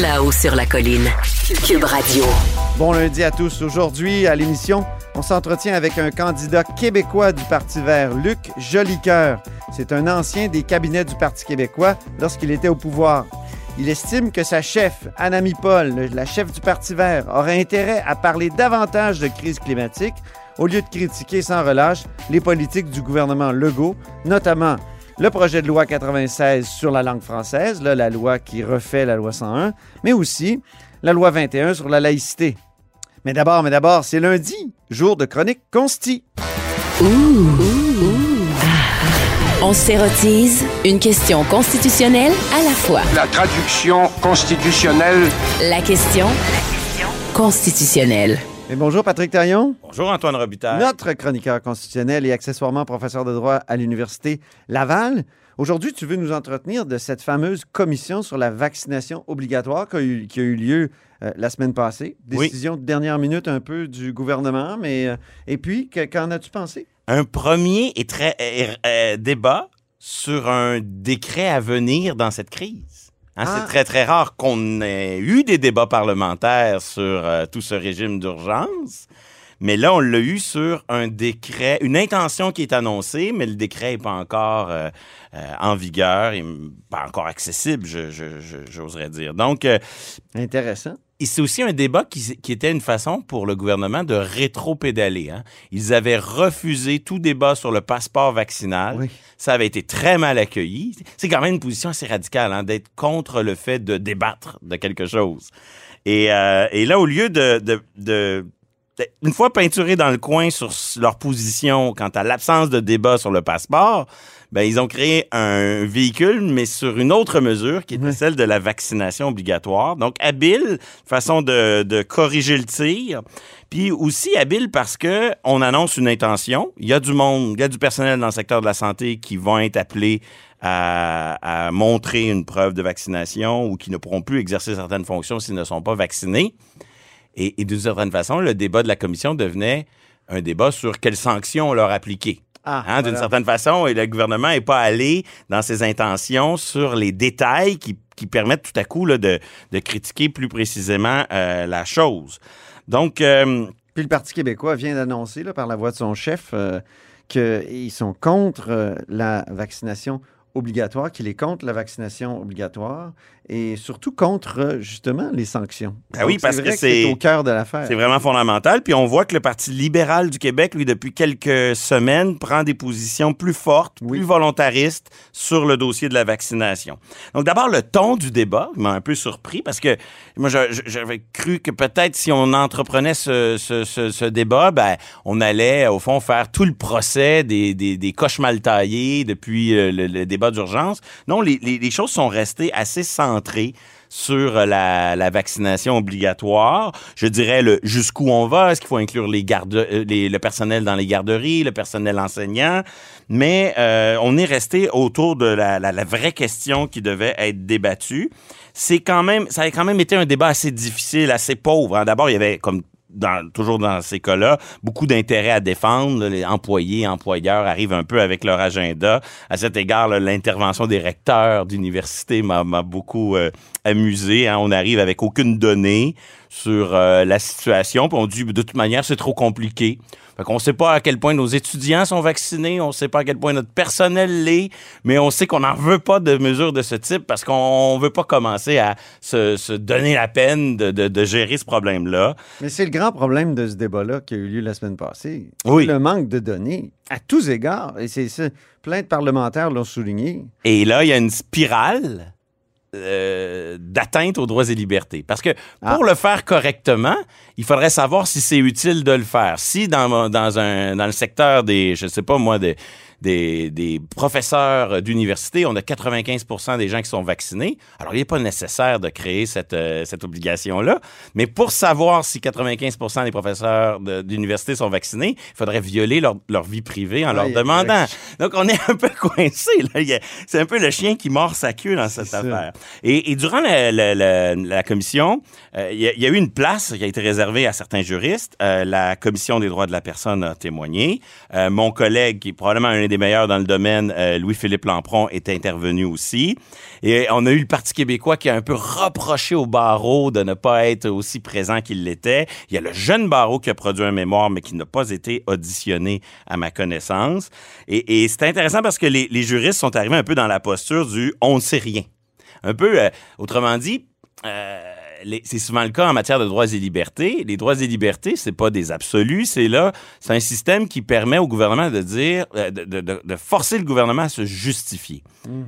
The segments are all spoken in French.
Là-haut sur la colline. Cube Radio. Bon lundi à tous. Aujourd'hui, à l'émission, on s'entretient avec un candidat québécois du Parti vert, Luc Jolicoeur. C'est un ancien des cabinets du Parti québécois lorsqu'il était au pouvoir. Il estime que sa chef, Anami Paul, la chef du Parti vert, aurait intérêt à parler davantage de crise climatique au lieu de critiquer sans relâche les politiques du gouvernement Legault, notamment le projet de loi 96 sur la langue française, là, la loi qui refait la loi 101, mais aussi la loi 21 sur la laïcité. Mais d'abord, mais d'abord, c'est lundi, jour de chronique consti. On s'érotise une question constitutionnelle à la fois. La traduction constitutionnelle. La question constitutionnelle. Et bonjour Patrick Taillon, Bonjour Antoine Robitaille. notre chroniqueur constitutionnel et accessoirement professeur de droit à l'Université Laval. Aujourd'hui, tu veux nous entretenir de cette fameuse commission sur la vaccination obligatoire qui a eu, qui a eu lieu euh, la semaine passée. Oui. Décision de dernière minute un peu du gouvernement, mais... euh, et puis, que- qu'en as-tu pensé? Un premier et très euh, débat sur un décret à venir dans cette crise. Hein, Ah. C'est très, très rare qu'on ait eu des débats parlementaires sur euh, tout ce régime d'urgence. Mais là, on l'a eu sur un décret, une intention qui est annoncée, mais le décret n'est pas encore euh, euh, en vigueur et pas encore accessible, je- je- je- j'oserais dire. Donc, euh, Intéressant. Et c'est aussi un débat qui, qui était une façon pour le gouvernement de rétro-pédaler. hein. Ils avaient refusé tout débat sur le passeport vaccinal. Oui. Ça avait été très mal accueilli. C'est quand même une position assez radicale hein, d'être contre le fait de débattre de quelque chose. Et, euh, et là, au lieu de, de, de- de- une fois peinturés dans le coin sur leur position quant à l'absence de débat sur le passeport, ben, ils ont créé un véhicule, mais sur une autre mesure, qui était celle de la vaccination obligatoire. Donc, habile, façon de, de corriger le tir. Puis aussi habile parce que on annonce une intention. Il y a du monde, il y a du personnel dans le secteur de la santé qui vont être appelés à, à montrer une preuve de vaccination ou qui ne pourront plus exercer certaines fonctions s'ils ne sont pas vaccinés. Et, et d'une certaine façon, le débat de la commission devenait un débat sur quelles sanctions on leur appliquait. Ah, Hein, D'une voilà. certaine façon, et le gouvernement n'est pas allé dans ses intentions sur les détails qui, qui permettent tout à coup là, de, de critiquer plus précisément euh, la chose. Donc, euh, Puis le Parti québécois vient d'annoncer, par la voix de son chef, euh, qu'ils sont contre la vaccination obligatoire, qu'il est contre la vaccination obligatoire et surtout contre, justement, les sanctions. Ben oui, parce que c'est- au cœur de l'affaire. C'est vraiment fondamental. Puis on voit que le Parti libéral du Québec, lui, depuis quelques semaines, prend des positions plus fortes, Oui. plus volontaristes sur le dossier de la vaccination. Donc d'abord, le ton du débat m'a un peu surpris parce que moi, j'avais cru que peut-être si on entreprenait ce, ce- ce- ce débat, ben, on allait, au fond, faire tout le procès des, des, des coches mal taillées depuis euh, le, le débat d'urgence. Non, les, les- les choses sont restées assez sur euh, la, vaccination obligatoire. Je dirais jusqu'où on va. Est-ce qu'il faut inclure les gardes, euh, le personnel dans les garderies, le personnel enseignant? Mais euh, on est resté autour de la, la- la vraie question qui devait être débattue. C'est quand même, ça a quand même été un débat assez difficile, assez pauvre. hein. D'abord, il y avait comme dans- toujours dans ces cas-là, beaucoup d'intérêts à défendre. Les employés, employeurs arrivent un peu avec leur agenda. À cet égard, l'intervention des recteurs d'université m'a m'a beaucoup euh, amusé. hein. On arrive avec aucune donnée sur euh, la situation. Puis on dit, de toute manière, c'est trop compliqué. Fait qu'on sait pas à quel point nos étudiants sont vaccinés, on sait pas à quel point notre personnel l'est, mais on sait qu'on n'en veut pas de mesures de ce type parce qu'on veut pas commencer à se, se donner la peine de, de- de gérer ce problème-là. Mais c'est le grand problème de ce débat-là qui a eu lieu la semaine passée. Oui. Le manque de données à tous égards. Et c'est ça. Plein de parlementaires l'ont souligné. Et là, il y a une spirale euh, d'atteinte aux droits et libertés. Parce que pour le faire correctement, il faudrait savoir si c'est utile de le faire. Si dans, dans, un, dans le secteur des, je sais pas moi, des, des, des professeurs d'université, on a 95 des gens qui sont vaccinés. Alors, il n'est pas nécessaire de créer cette, euh, cette obligation-là. Mais pour savoir si 95 des professeurs de- d'université sont vaccinés, il faudrait violer leur, leur vie privée en leur demandant. Donc, on est un peu coincé. C'est un peu le chien qui mord sa queue dans cette affaire. Et, et durant la, la- la- la commission, euh, il y, a- il y a eu une place qui a été réservée à certains juristes. Euh, la Commission des droits de la personne a témoigné. Mon collègue, qui est probablement un des meilleurs dans le domaine, euh, Louis-Philippe Lampron, est intervenu aussi. Et on a eu le Parti québécois qui a un peu reproché au barreau de ne pas être aussi présent qu'il l'était. Il y a le jeune barreau qui a produit un mémoire, mais qui n'a pas été auditionné à ma connaissance. Et, c'est intéressant parce que les, juristes sont arrivés un peu dans la posture du « on ne sait rien ». Un peu, euh, autrement dit, euh, c'est souvent le cas en matière de droits et libertés. Les droits et libertés, c'est pas des absolus, c'est là, c'est un système qui permet au gouvernement de dire, euh, de, de- de- de forcer le gouvernement à se justifier.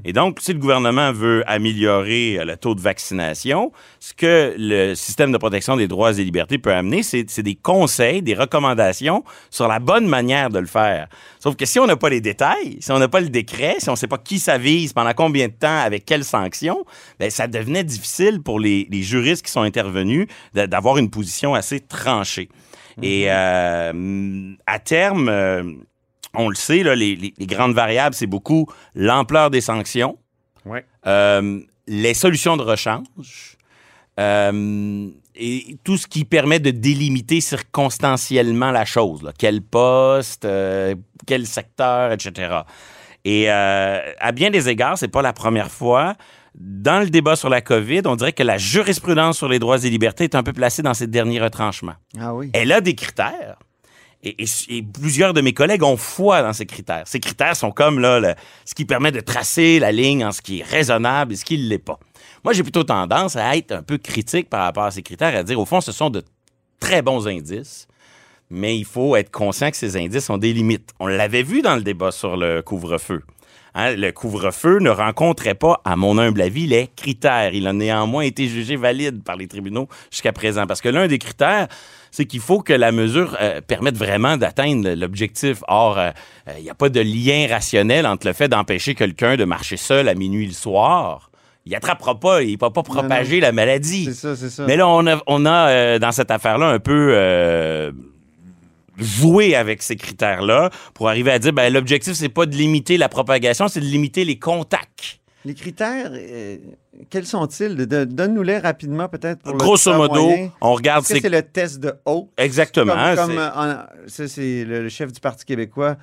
Et donc, si le gouvernement veut améliorer euh, le taux de vaccination, ce que le système de protection des droits et libertés peut amener, c'est des conseils, des recommandations sur la bonne manière de le faire. Sauf que si on n'a pas les détails, si on n'a pas le décret, si on ne sait pas qui ça vise, pendant combien de temps, avec quelles sanctions, ben, ça devenait difficile pour les, les juristes qui sont intervenus d'avoir une position assez tranchée. Et euh, à terme, euh, on le sait, là, les, les- les grandes variables, c'est beaucoup l'ampleur des sanctions, Ouais. euh, les solutions de rechange, euh, et tout ce qui permet de délimiter circonstanciellement la chose. là. Quel poste, euh, quel secteur, etc. Et euh, à bien des égards, c'est pas la première fois. Dans le débat sur la COVID, on dirait que la jurisprudence sur les droits et libertés est un peu placée dans ses derniers retranchements. Ah oui. Elle a des critères. Et, et- et plusieurs de mes collègues ont foi dans ces critères. Ces critères sont comme là, le- ce qui permet de tracer la ligne en ce qui est raisonnable et ce qui ne l'est pas. Moi, j'ai plutôt tendance à être un peu critique par rapport à ces critères, à dire, au fond, ce sont de très bons indices, mais il faut être conscient que ces indices ont des limites. On l'avait vu dans le débat sur le couvre-feu. Hein, le couvre-feu ne rencontrait pas, à mon humble avis, les critères. Il a néanmoins été jugé valide par les tribunaux jusqu'à présent. Parce que l'un des critères, c'est qu'il faut que la mesure euh, permette vraiment d'atteindre l'objectif. Or, euh, euh, il n'y a pas de lien rationnel entre le fait d'empêcher quelqu'un de marcher seul à minuit le soir. Il attrapera pas, il ne va pas propager la maladie. C'est ça, c'est ça. Mais là, on a, on a euh, dans cette affaire-là un peu euh, joué avec ces critères-là pour arriver à dire ben, l'objectif, c'est pas de limiter la propagation, c'est de limiter les contacts. Les critères, euh, quels sont-ils? Donne-nous-les rapidement, peut-être. pour Grosso modo, moyen. on regarde c'est le test de haut? Exactement. Comme, comme, c'est- le chef du Parti québécois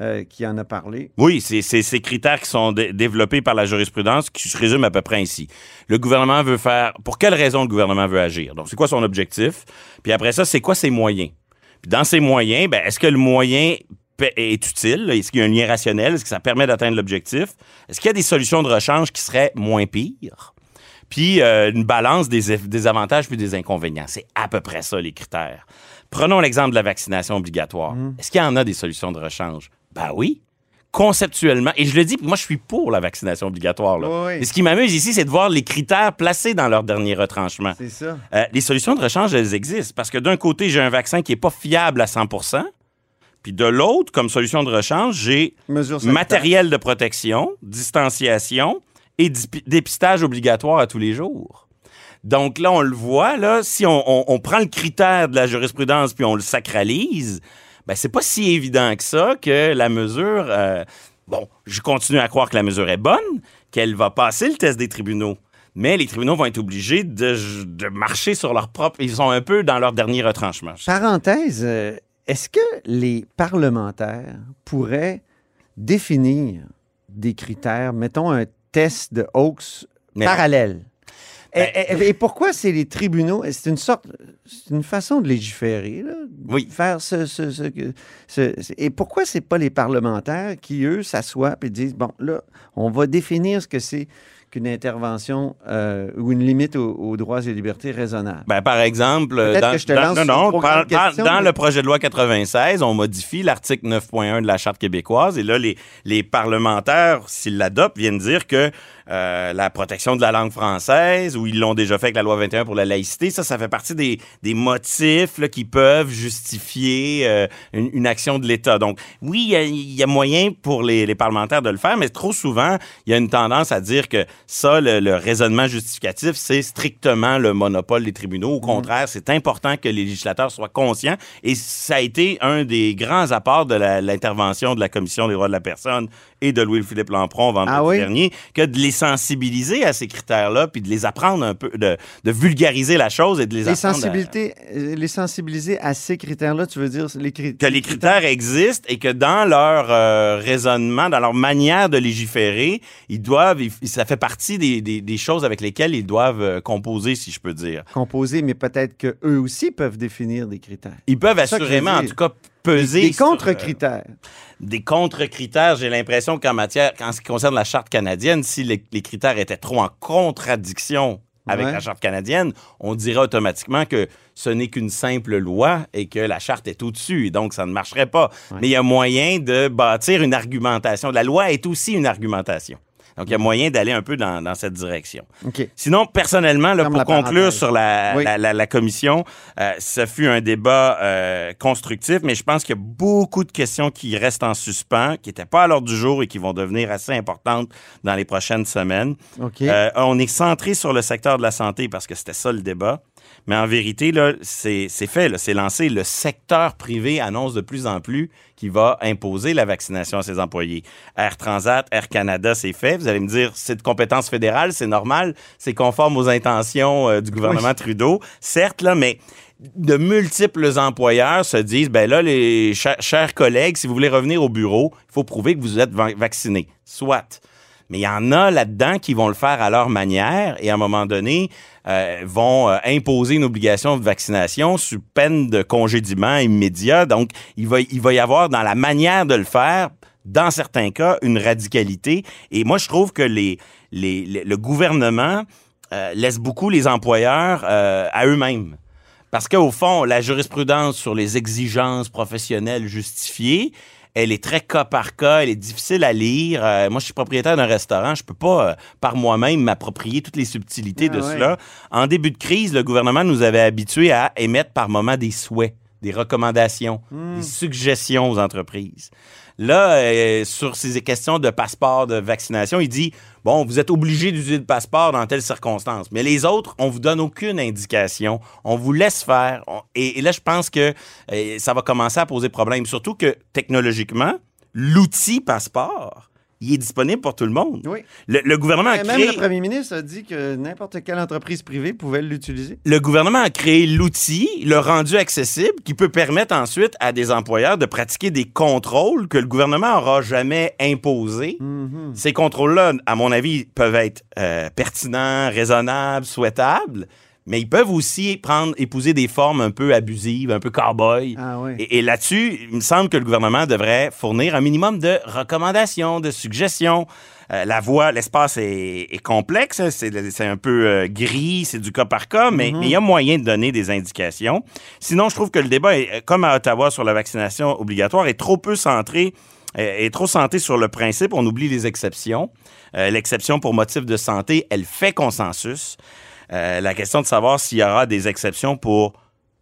euh, qui en a parlé. Oui, c'est ces critères qui sont dé- développés par la jurisprudence qui se résument à peu près ainsi. Le gouvernement veut faire... Pour quelle raison le gouvernement veut agir? Donc, c'est quoi son objectif? Puis après ça, c'est quoi ses moyens? Puis dans ces moyens, ben, est-ce que le moyen est utile? Est-ce qu'il y a un lien rationnel? Est-ce que ça permet d'atteindre l'objectif? Est-ce qu'il y a des solutions de rechange qui seraient moins pires? Puis euh, une balance des, des avantages puis des inconvénients. C'est à peu près ça, les critères. Prenons l'exemple de la vaccination obligatoire. Est-ce qu'il y en a des solutions de rechange? Ben oui. Conceptuellement, et je le dis, moi je suis pour la vaccination obligatoire. Là. Oui, ce qui m'amuse ici, c'est de voir les critères placés dans leur dernier retranchement. C'est ça. Euh, les solutions de rechange, elles existent. Parce que d'un côté, j'ai un vaccin qui n'est pas fiable à 100% puis de l'autre, comme solution de rechange, j'ai matériel de protection, distanciation et dépistage obligatoire à tous les jours. Donc là, on le voit, là, si on, on- on prend le critère de la jurisprudence puis on le sacralise, ben c'est pas si évident que ça que la mesure... euh, bon, je continue à croire que la mesure est bonne, qu'elle va passer le test des tribunaux. Mais les tribunaux vont être obligés de, de marcher sur leur propre... Ils sont un peu dans leur dernier retranchement. Parenthèse, euh, est-ce que les parlementaires pourraient définir des critères, mettons un test de hoax Mais- parallèle? Et, et- et pourquoi c'est les tribunaux? C'est une sorte, c'est une façon de légiférer, là, Oui. faire ce, ce- ce- ce- et pourquoi c'est pas les parlementaires qui, eux, s'assoient et disent, bon, là, on va définir ce que c'est qu'une intervention euh, ou une limite aux, aux droits et libertés raisonnables? Ben, par exemple, dans, que je te dans- lance non, une non, trop par- grande par- question, dans mais- le projet de loi 96, on modifie l'article 9.1 de la Charte québécoise et là, les, les parlementaires, s'ils l'adoptent, viennent dire que euh, la protection de la langue française, ou ils l'ont déjà fait avec la loi 21 pour la laïcité, ça, ça fait partie des, des motifs là, qui peuvent justifier euh, une, une action de l'État. Donc, oui, il y a- il y, a moyen pour les, les parlementaires de le faire, mais trop souvent, il y a une tendance à dire que ça, le, le raisonnement justificatif, c'est strictement le monopole des tribunaux. Au contraire, c'est important que les législateurs soient conscients et ça a été un des grands apports de l'intervention de la Commission des droits de la personne et de Louis-Philippe Lampron vendredi Ah oui? dernier, que de les sensibiliser à ces critères-là, puis de les apprendre un peu, de, de vulgariser la chose et de les, Les, apprendre à- sensibilités, euh, les sensibiliser à ces critères-là, tu veux dire les, cri- que les critères existent et que dans leur euh, raisonnement, dans leur manière de légiférer, ils doivent, ils- ça fait partie des, des- des choses avec lesquelles ils doivent euh, composer, si je peux dire. composés, mais peut-être qu'eux aussi peuvent définir des critères. Ils peuvent assurément, en tout cas, peser Des sur, euh, contre-critères. des contre-critères. J'ai l'impression qu'en matière, en ce qui concerne la charte canadienne, si les, les critères étaient trop en contradiction avec Ouais. la charte canadienne, on dirait automatiquement que ce n'est qu'une simple loi et que la charte est au-dessus, donc ça ne marcherait pas. Mais il y a moyen de bâtir une argumentation. La loi est aussi une argumentation. Donc, il y a moyen d'aller un peu dans, dans cette direction. Sinon, personnellement, là, pour la conclure parenthèse. sur la, Oui. la, la- la commission, euh, ça fut un débat euh, constructif, mais je pense qu'il y a beaucoup de questions qui restent en suspens, qui n'étaient pas à l'ordre du jour et qui vont devenir assez importantes dans les prochaines semaines. Euh, on est centré sur le secteur de la santé parce que c'était ça le débat. Mais en vérité, là, c'est c'est fait, c'est lancé. Le secteur privé annonce de plus en plus qu'il va imposer la vaccination à ses employés. Air Transat, Air Canada, c'est fait. Vous allez me dire, c'est de compétence fédérale, c'est normal, c'est conforme aux intentions euh, du gouvernement Trudeau. Certes, là, mais de multiples employeurs se disent, ben là, les chers, chers collègues, si vous voulez revenir au bureau, il faut prouver que vous êtes va- vacciné. Soit. Mais il y en a là-dedans qui vont le faire à leur manière et à un moment donné euh, vont euh, imposer une obligation de vaccination sous peine de congédiement immédiat. Donc, il va, il va y avoir dans la manière de le faire, dans certains cas, une radicalité. Et moi, je trouve que les, les, le gouvernement euh, laisse beaucoup les employeurs à eux-mêmes. Parce qu'au fond, la jurisprudence sur les exigences professionnelles justifiées, elle est très cas par cas, elle est difficile à lire. Euh, moi, je suis propriétaire d'un restaurant, je peux pas euh, par moi-même m'approprier toutes les subtilités Ah de ouais. cela. En début de crise, le gouvernement nous avait habitués à émettre par moment des souhaits, des recommandations, Hmm. des suggestions aux entreprises. Là, euh, sur ces questions de passeport de vaccination, il dit bon, vous êtes obligé d'utiliser le passeport dans telles circonstances, mais les autres, on vous donne aucune indication, on vous laisse faire. On- et, et là, je pense que euh, ça va commencer à poser problème, surtout que technologiquement, l'outil passeport, il est disponible pour tout le monde. Oui. Le, le gouvernement a Et Même créé le premier ministre a dit que n'importe quelle entreprise privée pouvait l'utiliser. le gouvernement a créé l'outil, le rendu accessible, qui peut permettre ensuite à des employeurs de pratiquer des contrôles que le gouvernement n'aura jamais imposés. Mhm. Ces contrôles-là, à mon avis, peuvent être euh, pertinents, raisonnables, souhaitables, mais ils peuvent aussi prendre, épouser des formes un peu abusives, un peu cow-boy. Ah oui. Et, et là-dessus, il me semble que le gouvernement devrait fournir un minimum de recommandations, de suggestions. Euh, la voie, l'espace est, est complexe, hein, c'est un peu euh, gris, c'est du cas par cas, mais mais il y a moyen de donner des indications. Sinon, je trouve que le débat, est, comme à Ottawa sur la vaccination obligatoire, est trop peu centré est trop centré sur le principe, on oublie les exceptions. Euh, L'exception pour motif de santé, elle fait consensus. Euh, la question de savoir s'il y aura des exceptions pour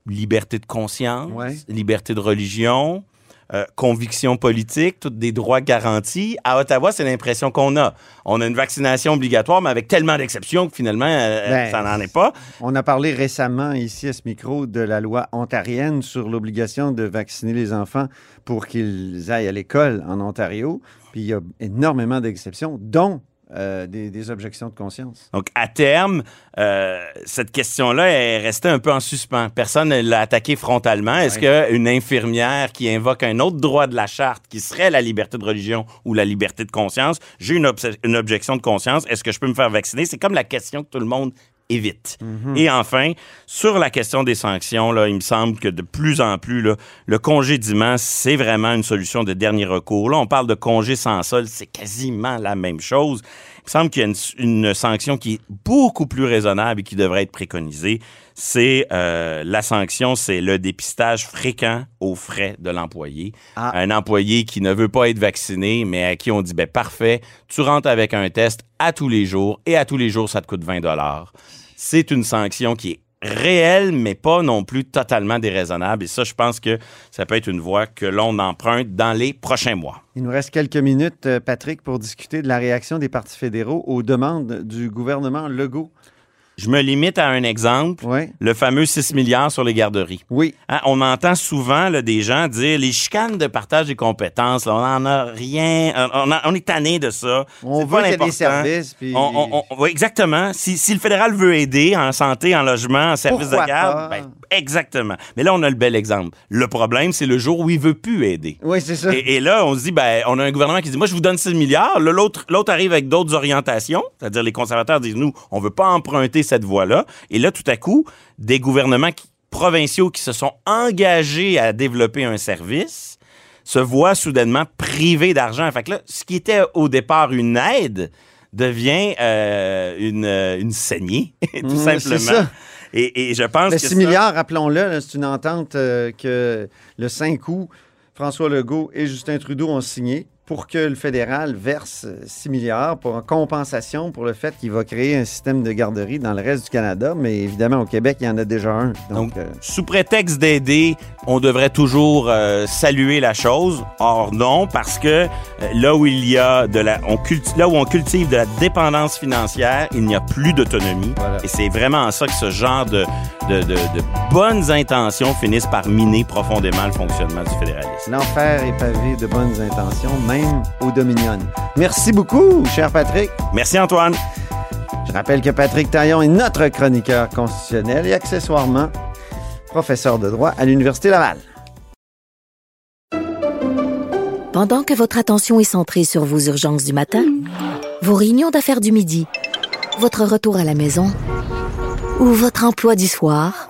liberté de conscience, Ouais. liberté de religion, euh, conviction politique, tous des droits garantis. À Ottawa, c'est l'impression qu'on a. On a une vaccination obligatoire, mais avec tellement d'exceptions que finalement, euh, Ben, ça n'en est pas. On a parlé récemment ici à ce micro de la loi ontarienne sur l'obligation de vacciner les enfants pour qu'ils aillent à l'école en Ontario. Puis il y a énormément d'exceptions, dont euh, des, des objections de conscience. Donc, à terme, euh, cette question-là est restée un peu en suspens. Personne ne l'a attaqué frontalement. Est-ce qu'une infirmière qui invoque un autre droit de la charte, qui serait la liberté de religion ou la liberté de conscience, j'ai une objection de conscience, est-ce que je peux me faire vacciner? C'est comme la question que tout le monde et vite. Et enfin, sur la question des sanctions, là, il me semble que de plus en plus, là, le congédiement, c'est vraiment une solution de dernier recours. Là, on parle de congé sans solde, c'est quasiment la même chose. Il me semble qu'il y a une, une sanction qui est beaucoup plus raisonnable et qui devrait être préconisée. C'est euh, la sanction, c'est le dépistage fréquent aux frais de l'employé. Ah. Un employé qui ne veut pas être vacciné, mais à qui on dit ben parfait, tu rentres avec un test à tous les jours et à tous les jours ça te coûte 20 dollars. C'est une sanction qui est réelle, mais pas non plus totalement déraisonnable. Et ça, je pense que ça peut être une voie que l'on emprunte dans les prochains mois. Il nous reste quelques minutes, euh, Patrick, pour discuter de la réaction des partis fédéraux aux demandes du gouvernement Legault. Je me limite à un exemple, le fameux 6 milliards sur les garderies. Oui. Hein, on entend souvent là, des gens dire les chicanes de partage des compétences, là, on n'en a rien, on, a- on est tanné de ça. On veut qu'il y ait des services. Puis... On- on- on- oui, exactement. Si, si le fédéral veut aider en santé, en logement, en service Pourquoi de garde, ben, exactement. Mais là, on a le bel exemple. Le problème, c'est le jour où il veut plus aider. Oui, c'est ça. Et, et là, on se dit, ben, on a un gouvernement qui dit, moi, je vous donne 6 milliards. L'autre, l'autre arrive avec d'autres orientations. C'est-à-dire, les conservateurs disent, nous, on veut pas emprunter cette voie-là. Et là, tout à coup, des gouvernements qui- provinciaux qui se sont engagés à développer un service se voient soudainement privés d'argent. Fait que là, ce qui était au départ une aide devient euh, une, euh, une saignée, tout Mm, c'est simplement. ça. Et, et je pense Le que 6 ça- milliards, rappelons-le, c'est une entente euh, que le 5 août, François Legault et Justin Trudeau ont signé pour que le fédéral verse euh, 6 milliards pour en compensation pour le fait qu'il va créer un système de garderie dans le reste du Canada. Mais évidemment, au Québec, il y en a déjà un. Donc, Donc, euh, sous prétexte d'aider, on devrait toujours euh, saluer la chose. Or non, parce que euh, là où il y a de la, on cultive, là où on cultive de la dépendance financière, il n'y a plus d'autonomie. Voilà. Et c'est vraiment en ça que ce genre de, de, de, de bonnes intentions finissent par miner profondément le fonctionnement du fédéralisme. l'enfer est pavé de bonnes intentions, même au Dominion. Merci beaucoup, cher Patrick. Merci Antoine. Je rappelle que Patrick Taillon est notre chroniqueur constitutionnel et accessoirement professeur de droit à l'Université Laval. Pendant que votre attention est centrée sur vos urgences du matin, vos réunions d'affaires du midi, votre retour à la maison ou votre emploi du soir,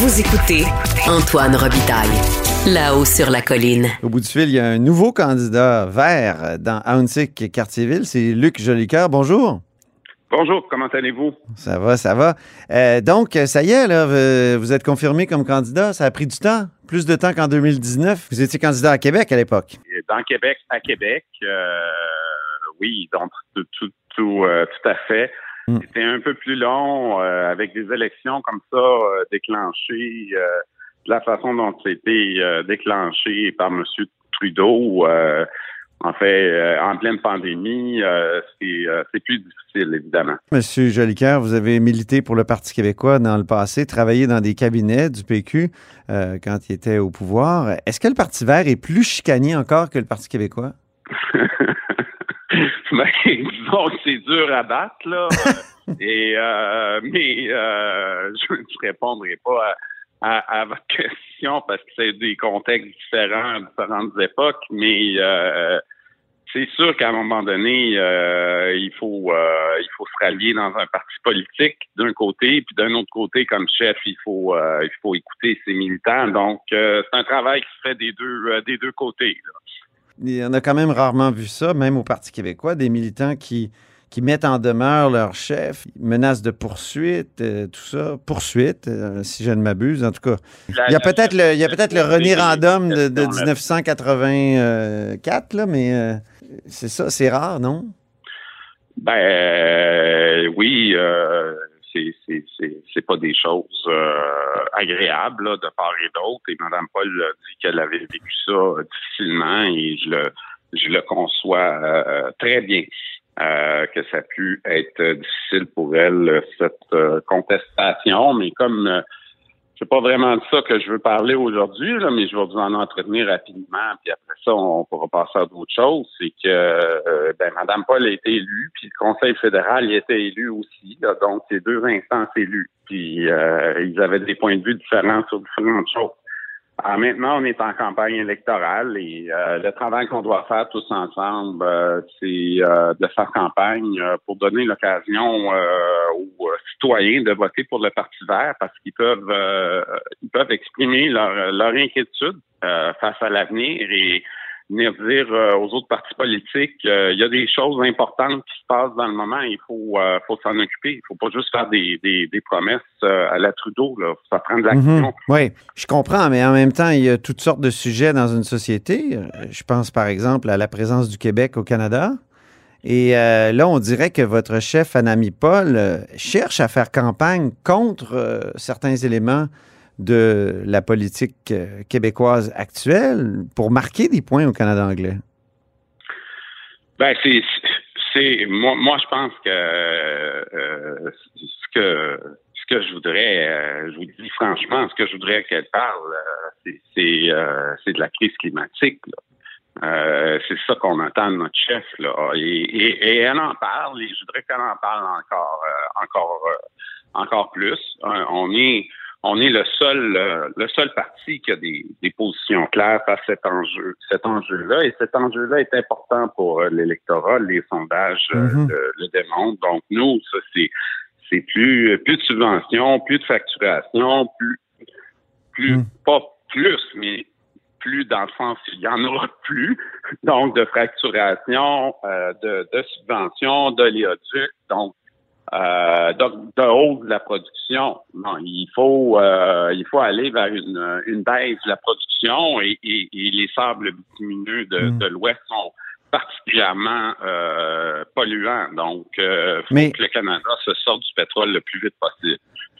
Vous écoutez Antoine Robitaille, là-haut sur la colline. Au bout du fil, il y a un nouveau candidat vert dans Hauntic Cartierville. C'est Luc Jolicoeur. Bonjour. Bonjour, comment allez-vous? Ça va, ça va. Euh, donc, ça y est, là, vous- vous êtes confirmé comme candidat. Ça a pris du temps, plus de temps qu'en 2019. Vous étiez candidat à Québec à l'époque. Dans Québec, à Québec, euh, oui, donc tout, tout, tout, euh, tout à fait. Mm. C'était un peu plus long euh, avec des élections comme ça euh, déclenchées euh, de la façon dont c'était déclenché par M. Trudeau. en fait, en pleine pandémie, c'est plus difficile, évidemment. Monsieur Jolicoeur, vous avez milité pour le Parti québécois dans le passé, travaillé dans des cabinets du PQ quand il était au pouvoir. Est-ce que le Parti vert est plus chicanier encore que le Parti québécois? Ben, disons que c'est dur à battre, là. Et, euh, mais euh, je ne répondrai pas à, à- à votre question parce que c'est des contextes différents, différentes époques, mais euh, c'est sûr qu'à un moment donné, euh, il faut euh, il faut se rallier dans un parti politique d'un côté, puis d'un autre côté, comme chef, il faut euh, il faut écouter ses militants. Donc, c'est un travail qui se fait des deux des deux côtés. Là. On a quand même rarement vu ça, même au Parti québécois, des militants qui qui mettent en demeure leur chef, menacent de poursuite, tout ça, poursuite, si je ne m'abuse. En tout cas, il y a peut-être le, il y a peut-être le René Random de, de 1984, là, mais c'est ça, c'est rare, non? Ben euh, oui, euh, c'est pas des choses euh, agréables de part et d'autre. Et Mme Paul a dit qu'elle avait vécu ça difficilement et je le je le conçois euh, très bien. que ça a pu être difficile pour elle, cette contestation, mais comme c'est pas vraiment de ça que je veux parler aujourd'hui, mais je vais vous en entretenir rapidement, puis après ça, on pourra passer à d'autres choses. C'est que euh, ben, Mme Paul a été élue, puis le Conseil fédéral y était élu aussi. donc, c'est deux instances élues. Puis euh, ils avaient des points de vue différents sur différentes choses. Alors ah, maintenant, on est en campagne électorale et euh, le travail qu'on doit faire tous ensemble, euh, c'est euh, de faire campagne pour donner l'occasion aux citoyens de voter pour le Parti vert parce qu'ils peuvent ils peuvent exprimer leur, leur inquiétude face à l'avenir et venir dire euh, aux autres partis politiques euh, il y a des choses importantes qui se passent dans le moment, il faut euh, faut s'en occuper. Il faut pas juste faire des, des, des promesses à la Trudeau, là. ça prend de l'action. Mhm. Oui, je comprends, mais en même temps, il y a toutes sortes de sujets dans une société. Je pense par exemple à la présence du Québec au Canada. Et là, on dirait que votre chef, Anami Paul, cherche à faire campagne contre certains éléments de la politique euh, québécoise actuelle pour marquer des points au Canada anglais? Ben, c'est. moi, moi, je pense que euh, ce que ce que je voudrais, euh, je vous dis franchement, ce que je voudrais qu'elle parle, c'est de la crise climatique. c'est ça qu'on entend de notre chef là, et, et, et, elle en parle. Et je voudrais qu'elle en parle encore, encore, encore plus. on est on est le seul euh, le seul parti qui a des, des, positions claires face à cet enjeu cet enjeu-là. Et cet enjeu-là est important pour euh, l'électorat. Les sondages euh, mhm. le, démontrent. Donc nous ça c'est c'est plus plus de subventions plus de facturation plus plus mhm. pas plus mais plus dans le sens il y en aura plus. Donc de fracturation de, de subventions d'oléoducs donc euh, donc, de haut de la production. Non, il faut euh, il faut aller vers une, une baisse de la production et, et, et les sables bitumineux de, mm. de l'Ouest sont particulièrement euh, polluants. Donc, euh, faut que le Canada se sorte du pétrole le plus vite possible.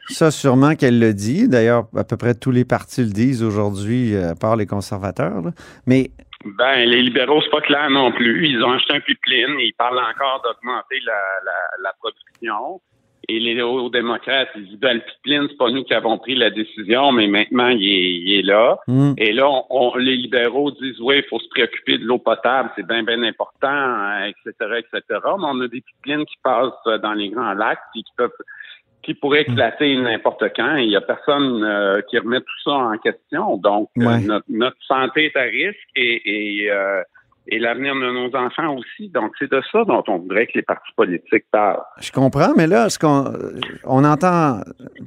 Ça, sûrement qu'elle le dit. D'ailleurs, à peu près tous les partis le disent aujourd'hui, à part les conservateurs. Là. Mais ben, les libéraux, c'est pas clair non plus. Ils ont acheté un pipeline. Ils parlent encore d'augmenter la, la, la, production. Et les néo-démocrates, ils disent, ben, le pipeline, c'est pas nous qui avons pris la décision, mais maintenant, il est, il est là. Hmm. Et là, on, les libéraux disent, oui, il faut se préoccuper de l'eau potable, c'est bien, bien important, etc., hein, etc. Mais on a des pipelines qui passent dans les grands lacs, puis qui peuvent qui pourrait mm. éclater n'importe quand. Il n'y a personne euh, qui remet tout ça en question. Donc, euh, notre, santé est à risque et, euh, et, l'avenir de nos enfants aussi. Donc, c'est de ça dont on voudrait que les partis politiques parlent. Je comprends, mais là, ce qu'on on entend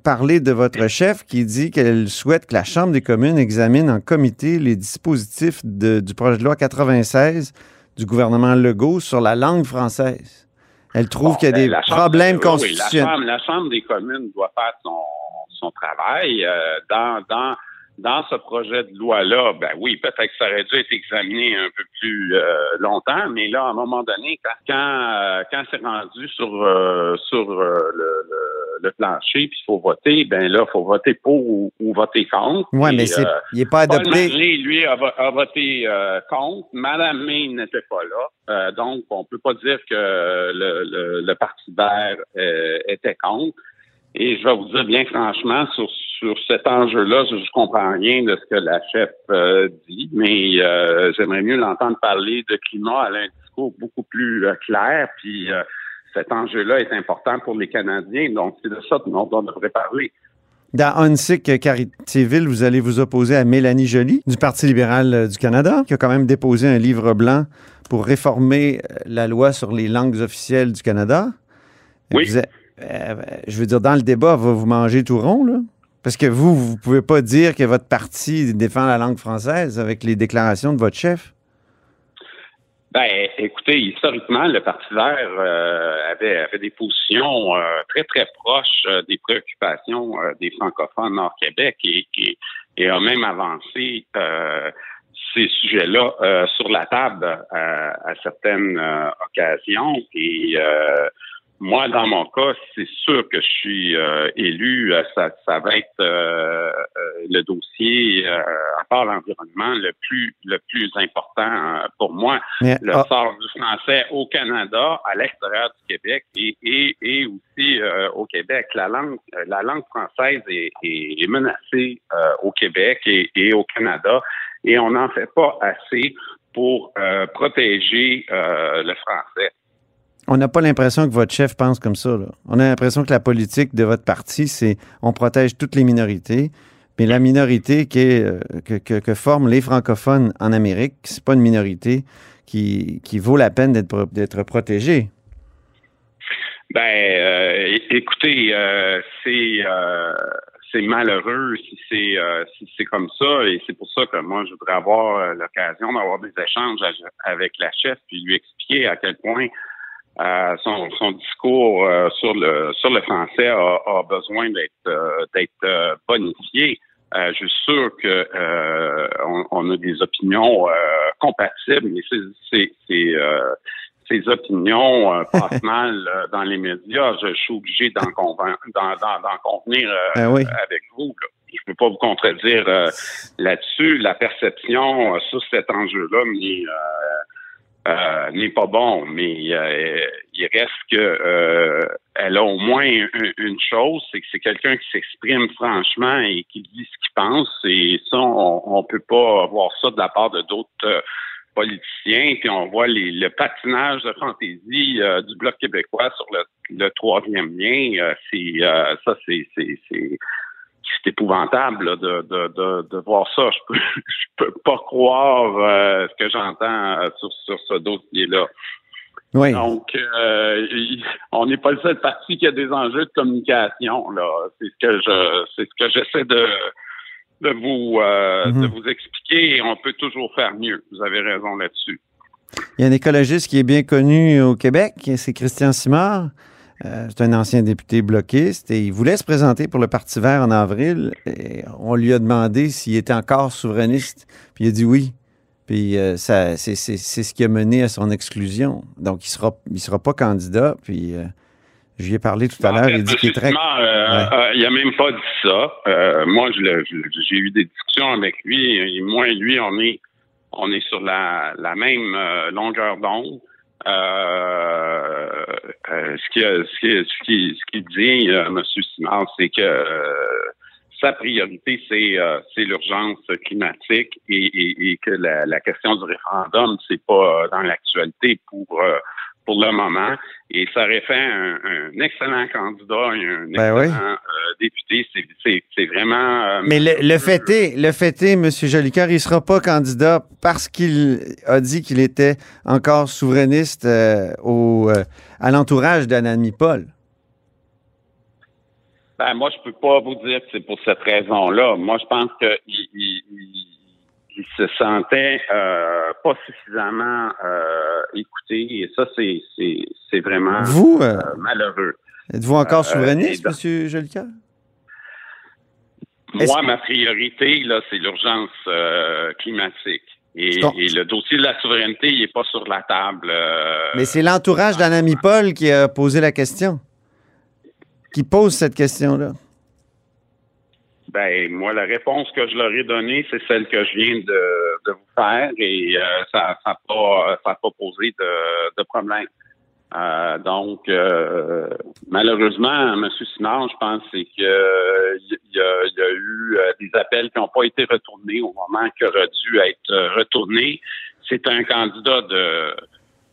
parler de votre chef qui dit qu'elle souhaite que la Chambre des communes examine en comité les dispositifs du projet de loi 96 du gouvernement Legault sur la langue française. Elle trouve qu'il y a ben, des problèmes constitutionnels. la, chambre, des communes doit faire son, son travail. Euh, dans, dans, dans ce projet de loi-là, ben oui, peut-être que ça aurait dû être examiné un peu plus euh, longtemps, mais là, à un moment donné, quand, quand, euh, quand c'est rendu sur, sur le, le, plancher, puis il faut voter, ben là, il faut voter pour ou, voter contre. Oui, mais c'est, il n'est pas adopté. Paul lui, a, a voté contre. Madame May n'était pas là. Euh, donc, on peut pas dire que le, le, Parti vert euh, était contre. Et je vais vous dire bien franchement, sur, sur cet enjeu-là, je, ne comprends rien de ce que la chef euh, dit, mais j'aimerais mieux l'entendre parler de climat à un discours beaucoup plus clair. Puis cet enjeu-là est important pour les Canadiens, donc c'est de ça dont on devrait parler. Dans Hunsick Caritéville, vous allez vous opposer à Mélanie Joly du Parti libéral euh, du Canada, qui a quand même déposé un livre blanc pour réformer euh, la loi sur les langues officielles du Canada. Oui. Vous euh, je veux dire, dans le débat, va vous manger tout rond, là? Parce que vous, vous pouvez pas dire que votre parti défend la langue française avec les déclarations de votre chef? Ben, écoutez, historiquement, le Parti vert euh, avait, avait des positions euh, très, très proches euh, des préoccupations des francophones Nord-Québec et, et, a même avancé ces sujets-là sur la table à, certaines occasions. Et moi, dans mon cas, c'est sûr que je suis euh, élu. euh, Ça, ça va être euh, euh, le dossier, euh, à part l'environnement, le plus le plus important euh, pour moi. Mais, le ah, sort du français au Canada, à l'extérieur du Québec et, et, et aussi euh, au Québec. La langue, la langue française est, est, est menacée euh, au Québec et, et au Canada et on n'en fait pas assez pour euh, protéger euh, le français. On n'a pas l'impression que votre chef pense comme ça. On a l'impression que la politique de votre parti, c'est on protège toutes les minorités, mais la minorité euh, que, que- forment les francophones en Amérique, c'est pas une minorité qui, qui vaut la peine d'être d'être protégée. Ben, euh, écoutez, euh, c'est c'est malheureux si c'est si c'est comme ça et c'est pour ça que moi je voudrais avoir l'occasion d'avoir des échanges avec la chef puis lui expliquer à quel point euh, son, son discours euh, sur le sur le français a, a besoin d'être euh, d'être euh, bonifié. Euh, je suis sûr que euh, on, on a des opinions euh, compatibles, mais c'est c'est c'est euh, ces opinions euh, passent mal euh, dans les médias. Je, suis obligé d'en convain- d'en- d'en- d'en convenir euh, oui. avec vous. là. Je peux pas vous contredire euh, là-dessus. La perception euh, sur cet enjeu-là n'est euh, n'est pas bon, mais euh, il reste que euh, elle a au moins une, une chose, c'est que c'est quelqu'un qui s'exprime franchement et qui dit ce qu'il pense. Et ça, on, peut pas voir ça de la part de d'autres euh, politiciens. Puis on voit les, le patinage de fantaisie euh, du bloc québécois sur le, le troisième lien. Euh, c'est ça, c'est c'est épouvantable là, de, de, de, de voir ça. Je peux, je peux pas croire euh, ce que j'entends euh, sur, sur ce dossier-là. Oui. Donc, euh, on n'est pas le seul parti qui a des enjeux de communication. Là, c'est ce que je, c'est ce que j'essaie de de vous euh, Mhm. de vous expliquer. Et on peut toujours faire mieux. Vous avez raison là-dessus. Il y a un écologiste qui est bien connu au Québec, c'est Christian Simard. Euh, c'est un ancien député bloquiste et il voulait se présenter pour le Parti vert en avril. Et on lui a demandé s'il était encore souverainiste, puis il a dit oui. Puis euh, ça, c'est, ce qui a mené à son exclusion. Donc il sera, il sera pas candidat. Puis euh, je lui ai parlé tout à l'heure. Il dit qu'il est très. Ouais. il a même pas dit ça. Moi, j'ai eu des discussions avec lui. Et moi et lui, on est, on est sur la, la même longueur d'onde. Euh, euh, ce qu'il ce qui, ce qui, ce qu'il dit, euh, M. Simard, c'est que euh, sa priorité, c'est l'urgence climatique et, et, et que la, la question du référendum, c'est pas dans l'actualité pour pour le moment. Et ça aurait fait un, un excellent candidat et un Ben oui. excellent euh, député. C'est- vraiment. euh, Mais le, le fait est, le fait est, M. Jolicoeur, il ne sera pas candidat parce qu'il a dit qu'il était encore souverainiste euh, au, à l'entourage d'Anami Paul. Ben, moi, je peux pas vous dire que c'est pour cette raison-là. Moi, je pense qu'il il, il- il se sentait euh, pas suffisamment euh, écouté. Et ça, c'est vraiment Vous, euh, euh, malheureux. Êtes-vous encore souverainiste, M. Jolicoeur? Moi, ma priorité, là, c'est l'urgence climatique. Et, et le dossier de la souveraineté, il est pas sur la table. Mais c'est l'entourage d'Anami Paul qui a posé la question. Qui pose cette question-là. Ben, moi, la réponse que je leur ai donnée, c'est celle que je viens de, de vous faire et euh, ça n'a pas, ça pas posé de, de problème. Euh, donc, euh, malheureusement, M. Simard, je pense c'est que il y, a, y a eu euh, des appels qui n'ont pas été retournés au moment qui aurait dû être euh, retournés. C'est un candidat de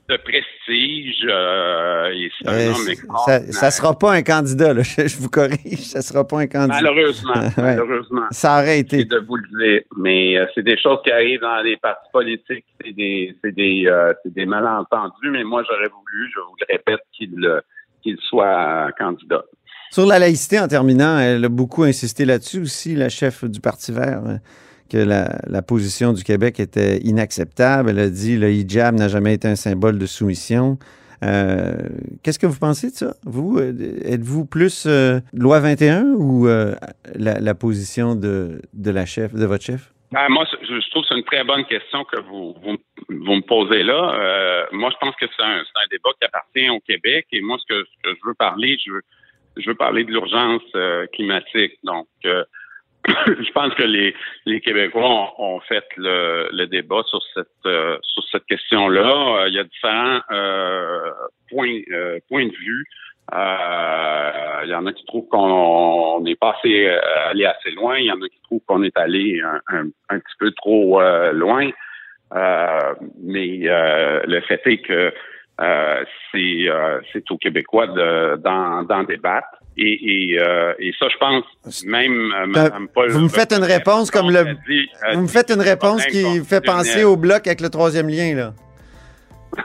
de prestige. euh, et c'est un homme ça, extraordinaire. ça sera pas un candidat, là. Je, je vous corrige, ça sera pas un candidat. Malheureusement, Ouais. malheureusement. Ça aurait été. De vous le dire. Mais euh, c'est des choses qui arrivent dans les partis politiques. C'est des, c'est des, euh, c'est des malentendus. Mais moi, j'aurais voulu, je vous le répète, qu'il euh, qu'il soit candidat. Sur la laïcité, en terminant, elle a beaucoup insisté là-dessus aussi, la chef du Parti vert, que la, la position du Québec était inacceptable. Elle a dit le hijab n'a jamais été un symbole de soumission. Euh, Qu'est-ce que vous pensez de ça? Vous, euh, êtes-vous plus euh, loi 21 ou euh, la, la position de, de la chef, de votre chef? Ben, moi, je trouve que c'est une très bonne question que vous, vous, vous me posez là. Euh, moi, je pense que c'est un, un débat qui appartient au Québec. Et moi, ce que, ce que je veux parler, je veux, je veux parler de l'urgence euh, climatique. Donc, je pense que les, les Québécois ont, ont fait le, le débat sur cette euh, sur cette question-là. Euh, il y a différents euh, points euh, points de vue. Euh, Il y en a qui trouvent qu'on est pas euh, allé assez loin. Il y en a qui trouvent qu'on est allé un, un- un petit peu trop loin. Mais le fait est que euh, c'est euh, c'est aux Québécois de- d'en débattre. Et, et, euh, et ça, je pense, même Mme Paul... vous me faites une réponse comme le. dit- Vous me faites une réponse qui fait penser au bloc avec le troisième lien, là.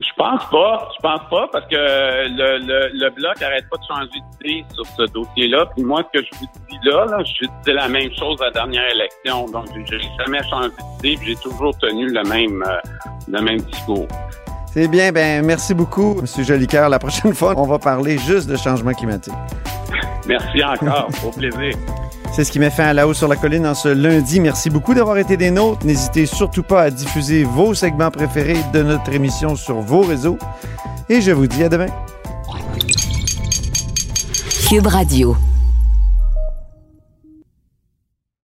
Je pense pas. Je pense pas parce que le, le, le bloc arrête pas de changer d'idée sur ce dossier-là. Puis moi, ce que je vous dis là, là je disais la même chose à la dernière élection. Donc, j'ai jamais changé d'idée. J'ai toujours tenu le même euh, le même discours. C'est bien, ben merci beaucoup, M. Jolicoeur. La prochaine fois, on va parler juste de changement climatique. Merci encore. Au plaisir. C'est ce qui met fin à la hausse sur la colline en ce lundi. Merci beaucoup d'avoir été des nôtres. N'hésitez surtout pas à diffuser vos segments préférés de notre émission sur vos réseaux. Et je vous dis à demain. Cube Radio.